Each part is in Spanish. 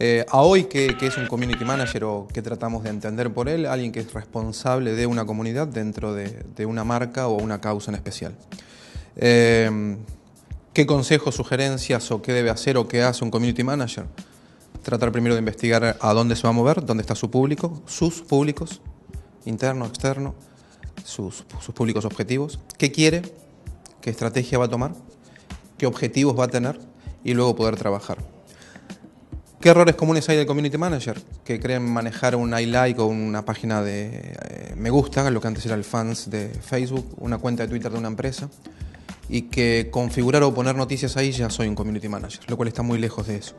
Eh, a hoy, ¿qué, ¿qué, es un community manager o qué tratamos de entender por él? Alguien que es responsable de una comunidad dentro de, de una marca o una causa en especial. Eh, ¿Qué consejos, sugerencias o qué debe hacer o qué hace un community manager? Tratar primero de investigar a dónde se va a mover, dónde está su público, sus públicos, interno, externo, sus, sus públicos objetivos, qué quiere, qué estrategia va a tomar, qué objetivos va a tener y luego poder trabajar. ¿Qué errores comunes hay del community manager? Que creen manejar un I like o una página de eh, me gusta, lo que antes era el fans de Facebook, una cuenta de Twitter de una empresa, y que configurar o poner noticias ahí ya soy un community manager, lo cual está muy lejos de eso.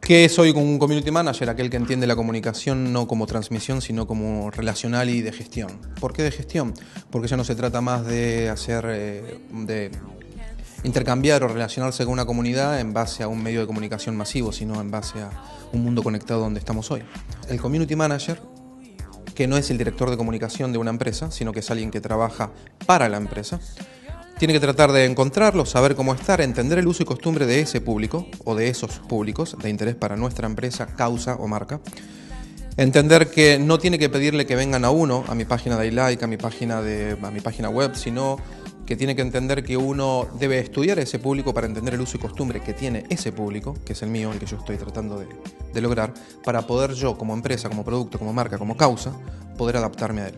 ¿Qué soy un community manager? Aquel que entiende la comunicación no como transmisión, sino como relacional y de gestión. ¿Por qué de gestión? Porque ya no se trata más de hacer, eh, de intercambiar o relacionarse con una comunidad en base a un medio de comunicación masivo, sino en base a un mundo conectado donde estamos hoy. El community manager, que no es el director de comunicación de una empresa, sino que es alguien que trabaja para la empresa, tiene que tratar de encontrarlo, saber cómo estar, entender el uso y costumbre de ese público o de esos públicos de interés para nuestra empresa, causa o marca. Entender que no tiene que pedirle que vengan a uno, a mi página de iLike, a mi página, de, a mi página web, sino que tiene que entender que uno debe estudiar a ese público para entender el uso y costumbre que tiene ese público, que es el mío, el que yo estoy tratando de, lograr, para poder yo como empresa, como producto, como marca, como causa, poder adaptarme a él.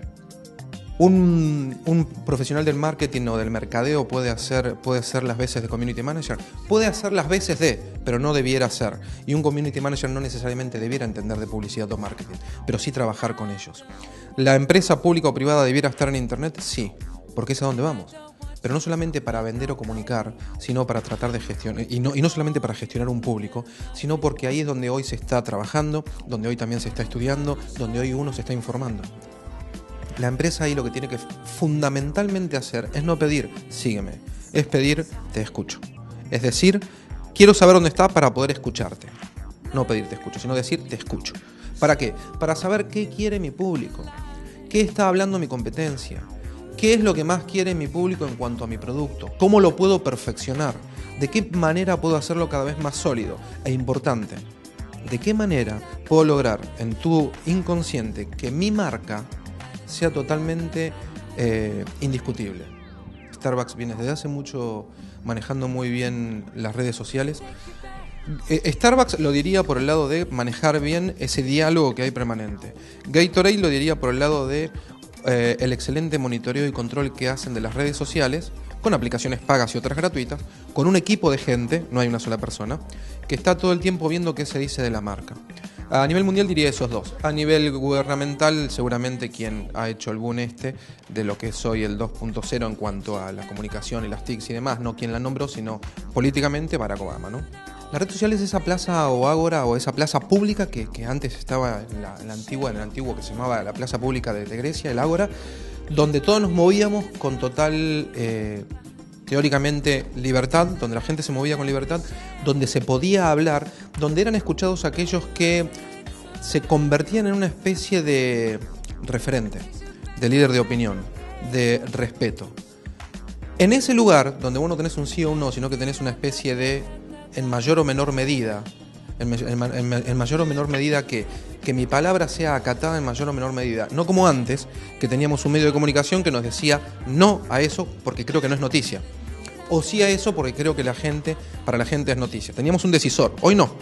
Un, un, profesional del marketing o del mercadeo puede hacer, puede hacer las veces de community manager, puede hacer las veces de, pero no debiera ser. Y un community manager no necesariamente debiera entender de publicidad o marketing, pero sí trabajar con ellos. ¿La empresa pública o privada debiera estar en Internet? Sí, porque es a donde vamos pero no solamente para vender o comunicar, sino para tratar de gestionar, y no, y no solamente para gestionar un público, sino porque ahí es donde hoy se está trabajando, donde hoy también se está estudiando, donde hoy uno se está informando. La empresa ahí lo que tiene que fundamentalmente hacer es no pedir, sígueme, es pedir, te escucho. Es decir, quiero saber dónde está para poder escucharte. No pedir te escucho, sino decir te escucho. ¿Para qué? Para saber qué quiere mi público, qué está hablando mi competencia, ¿Qué es lo que más quiere mi público en cuanto a mi producto? ¿Cómo lo puedo perfeccionar? ¿De qué manera puedo hacerlo cada vez más sólido e importante? ¿De qué manera puedo lograr en tu inconsciente que mi marca sea totalmente eh, indiscutible? Starbucks viene desde hace mucho manejando muy bien las redes sociales. Eh, Starbucks lo diría por el lado de manejar bien ese diálogo que hay permanente. Gatorade lo diría por el lado de eh, el excelente monitoreo y control que hacen de las redes sociales, con aplicaciones pagas y otras gratuitas, con un equipo de gente, no hay una sola persona, que está todo el tiempo viendo qué se dice de la marca. A nivel mundial diría esos dos. A nivel gubernamental, seguramente quien ha hecho boom este de lo que soy el 2.0 en cuanto a la comunicación y las TICs y demás, no quien la nombró, sino políticamente Barack Obama, ¿no? La red social es esa plaza o ágora o esa plaza pública que, antes estaba en la, antigua, en el antiguo que se llamaba la plaza pública de, de Grecia, el ágora, donde todos nos movíamos con total, eh, teóricamente, libertad, donde la gente se movía con libertad, donde se podía hablar, donde eran escuchados aquellos que se convertían en una especie de referente, de líder de opinión, de respeto. En ese lugar, donde vos no tenés un sí o un no, sino que tenés una especie de en mayor o menor medida, en, mayor o menor medida que, que mi palabra sea acatada en mayor o menor medida. No como antes, que teníamos un medio de comunicación que nos decía no a eso porque creo que no es noticia. O sí a eso porque creo que la gente, para la gente es noticia. Teníamos un decisor, hoy no.